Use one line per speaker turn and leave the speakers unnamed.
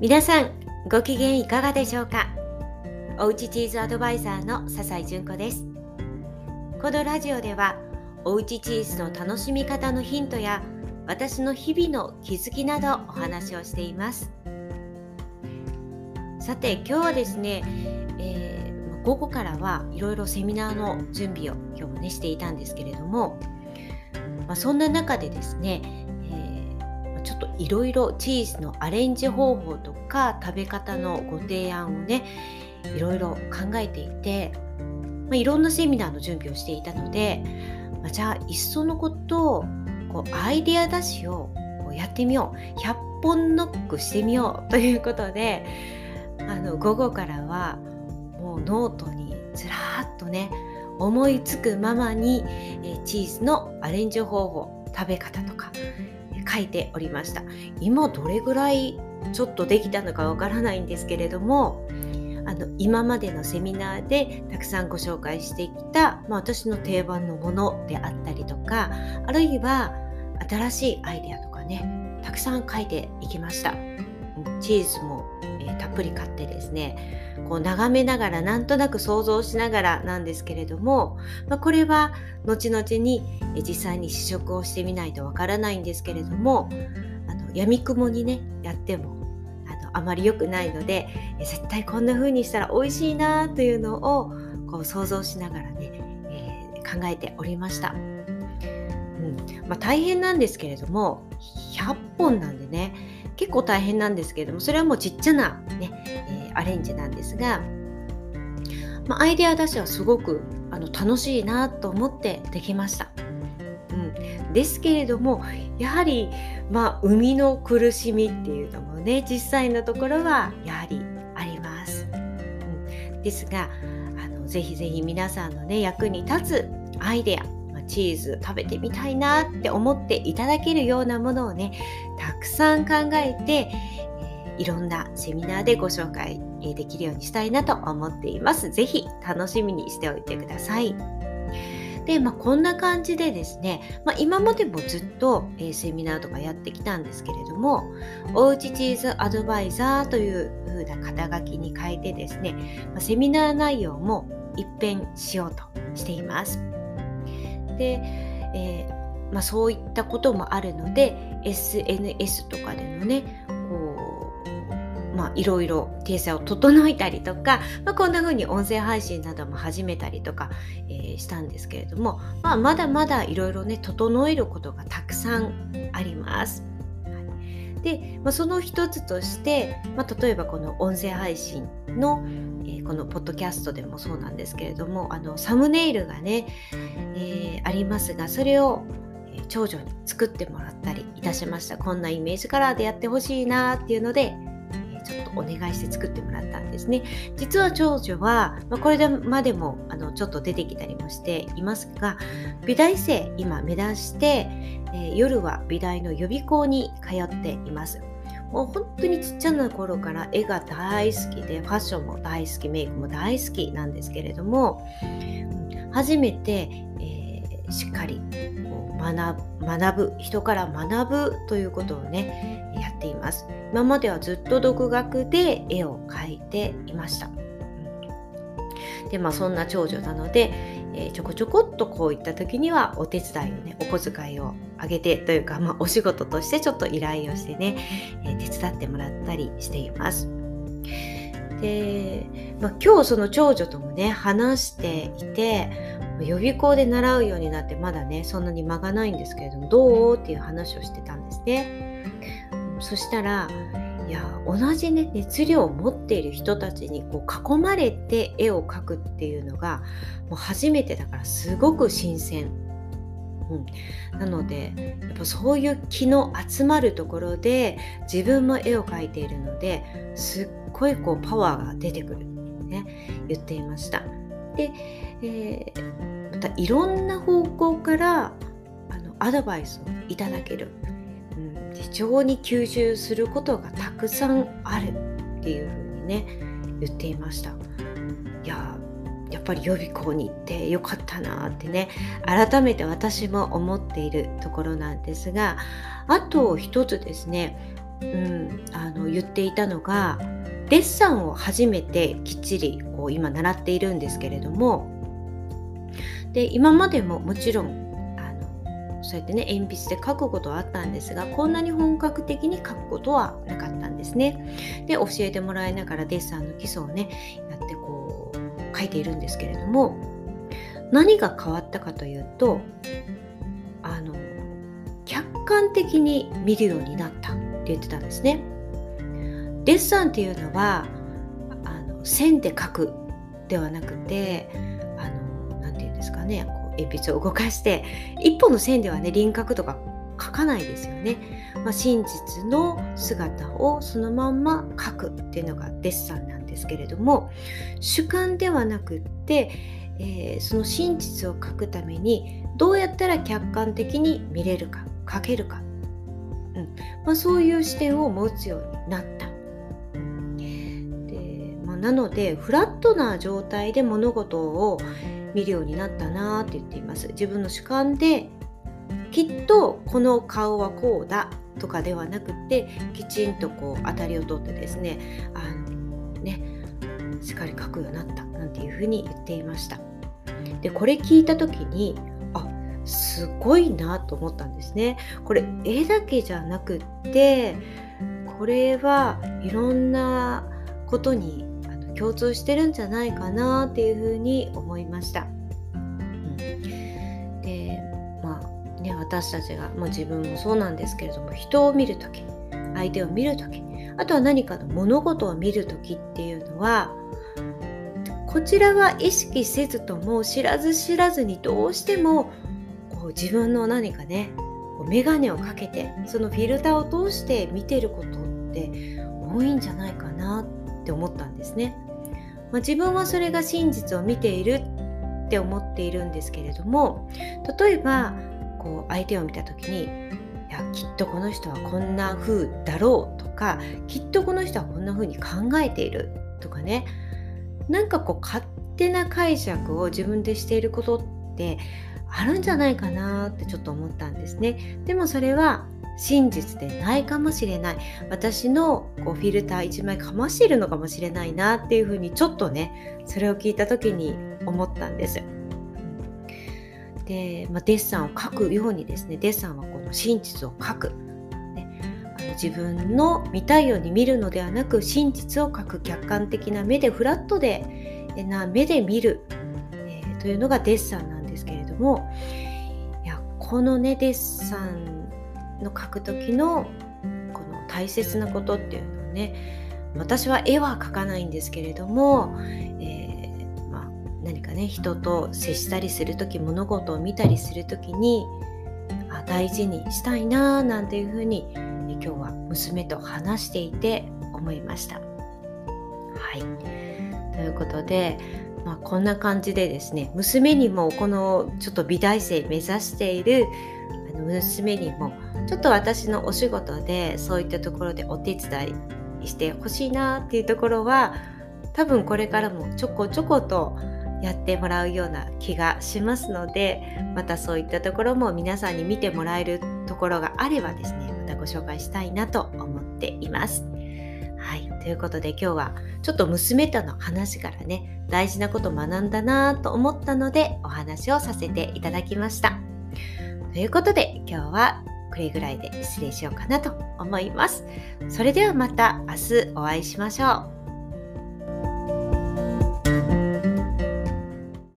皆さんご機嫌いかがでしょうか？おうちチーズアドバイザーの笹井純子です。このラジオではおうちチーズの楽しみ方のヒントや私の日々の気づきなどお話をしています。さて今日はですね、えー、午後からはいろいろセミナーの準備を今日もねしていたんですけれども、まあ、そんな中でですねいろいろチーズのアレンジ方法とか食べ方のご提案をねいろいろ考えていて、まあ、いろんなセミナーの準備をしていたので、まあ、じゃあいっそのことこうアイデア出しをこうやってみよう。100本ノックしてみようということであの午後からはもうノートにずらっとね思いつくままにえチーズのアレンジ方法食べ方とか書いておりました。今どれぐらいちょっとできたのかわからないんですけれどもあの今までのセミナーでたくさんご紹介してきた、まあ、私の定番のものであったりとかあるいは新しいアイデアとかねたくさん書いていきました。チーズも、ー、たっぷり買ってですねこう眺めながらなんとなく想像しながらなんですけれども、まあ、これは後々に実際に試食をしてみないとわからないんですけれどもあの闇雲にねやってもあのあまり良くないので絶対こんな風にしたら美味しいなというのをこう想像しながらね、えー、考えておりました。うんまあ、大変なんですけれども100本なんでね結構大変なんですけれどもそれはもうちっちゃな、ねえー、アレンジなんですが、まあ、アイデア出しはすごくあの楽しいなと思ってできました。うん、ですけれどもやはりまあ生みの苦しみっていうのもね実際のところはやはりあります。うん、ですがあのぜひぜひ皆さんのね役に立つアイデアチーズ食べてみたいなって思っていただけるようなものをねたくさん考えて、いろんなセミナーでご紹介できるようにしたいなと思っています。ぜひ楽しみにしておいてください。で、まあ、こんな感じでですね、まあ、今までもずっと、セミナーとかやってきたんですけれども、おうちチーズアドバイザーという風な肩書きに変えてですね、セミナー内容も一変しようとしています。で、えー、まあ、そういったこともあるので SNS とかでのねこうまあいろいろ体裁を整えたりとか、まあ、こんな風に音声配信なども始めたりとか、えー、したんですけれども、まあ、まだまだいろいろね整えることがたくさんあります。で、まあ、その一つとして、まあ、例えばこの音声配信の、えー、このポッドキャストでもそうなんですけれどもあのサムネイルがね、えー、ありますがそれを長女に作ってもらったりいたしました。こんなイメージカラーでやってほしいなっていうのでちょっとお願いして作ってもらったんですね。実は長女は、まあ、これまでもあのちょっと出てきたりもしていますが美大生今目指して、えー、夜は美大の予備校に通っています。もう本当にちっちゃな頃から絵が大好きでファッションも大好きメイクも大好きなんですけれども初めて、えー、しっかりこう学ぶ人から学ぶということをねっています今まではずっと独学で絵を描いていましたでまあそんな長女なので、えー、ちょこちょこっとこういった時にはお手伝いをねお小遣いをあげてというか、まあ、お仕事としてちょっと依頼をしてね、えー、手伝ってもらったりしています。で、まあ、今日その長女ともね話していて予備校で習うようになってまだねそんなに間がないんですけれどもどう？っていう話をしてたんですね。そしたらいや同じね熱量を持っている人たちにこう囲まれて絵を描くっていうのがもう初めてだからすごく新鮮。うん、なのでやっぱそういう気の集まるところで自分も絵を描いているのですっごいこうパワーが出てくるってね言っていました。で、えー、またいろんな方向からあのアドバイスをいただける。非常に吸収することがたくさんあるっていうふうにね言っていました。いややっぱり予備校に行ってよかったなってね改めて私も思っているところなんですがあと一つですねうん、あの言っていたのがデッサンを初めてきっちりこう今習っているんですけれどもで今までももちろんそうやってね鉛筆で書くことはあったんですがこんなに本格的に書くことはなかったんですね。で教えてもらいながらデッサンの基礎をねやってこう書いているんですけれども何が変わったかというとあの客観的に見るようになったって言ってたんですね。デッサンっていうのはあの線で書くではなくてあの何て言うんですかね鉛筆を動かして一本の線ではね輪郭とか描かないですよね、まあ、真実の姿をそのまんま描くっていうのがデッサンなんですけれども主観ではなくって、えー、その真実を描くためにどうやったら客観的に見れるか描けるか、うん。まあ、そういう視点を持つようになった。でまあ、なのでフラットな状態で物事を見るようになったなって言っています。自分の主観できっとこの顔はこうだとかではなくてきちんとこう当たりを取ってですねあのねしっかり描くようになったなんていうふうに言っていました。でこれ聞いた時にあすごいなと思ったんですね。これ絵だけじゃなくってこれはいろんなことに共通してるんじゃないかなっていうふうに思いました。うん、でまあね私たちが、まあ、自分もそうなんですけれども人を見る時相手を見る時あとは何かの物事を見る時っていうのはこちらは意識せずとも知らず知らずにどうしてもこう自分の何かね眼鏡をかけてそのフィルターを通して見てることって多いんじゃないかなって思ったんですね。まあ、自分はそれが真実を見ているって思っているんですけれども例えばこう相手を見た時にいやきっとこの人はこんな風だろうとかきっとこの人はこんな風に考えているとかね。なんかこう勝手な解釈を自分でしていることってあるんじゃないかなってちょっと思ったんですね。でもそれは真実でないかもしれない私のこうフィルター1枚かましているのかもしれないなっていうふうにちょっとねそれを聞いた時に思ったんです。で、まあ、デッサンを描くようにですねデッサンはこの真実を描く、ね、自分の見たいように見るのではなく真実を描く客観的な目でフラットでな目で見る、えー、というのがデッサンなんですもいやこのねデッサンの描く時のこの大切なことっていうのをね私は絵は描かないんですけれども、えー、まあ、何かね人と接したりする時物事を見たりする時にあ大事にしたいななんていうふうに今日は娘と話していて思いました。はいということで、まあ、こんな感じでですね娘にもこのちょっと美大生目指しているあの娘にもちょっと私のお仕事でそういったところでお手伝いしてほしいなっていうところは多分これからもちょこちょことやってもらうような気がしますのでまたそういったところも皆さんに見てもらえるところがあればですねまたご紹介したいなと思っています。ということで今日はちょっと娘との話からね大事なこと学んだなと思ったのでお話をさせていただきました。ということで今日はこれぐらいで失礼しようかなと思います。それではまた明日お会いしましょう。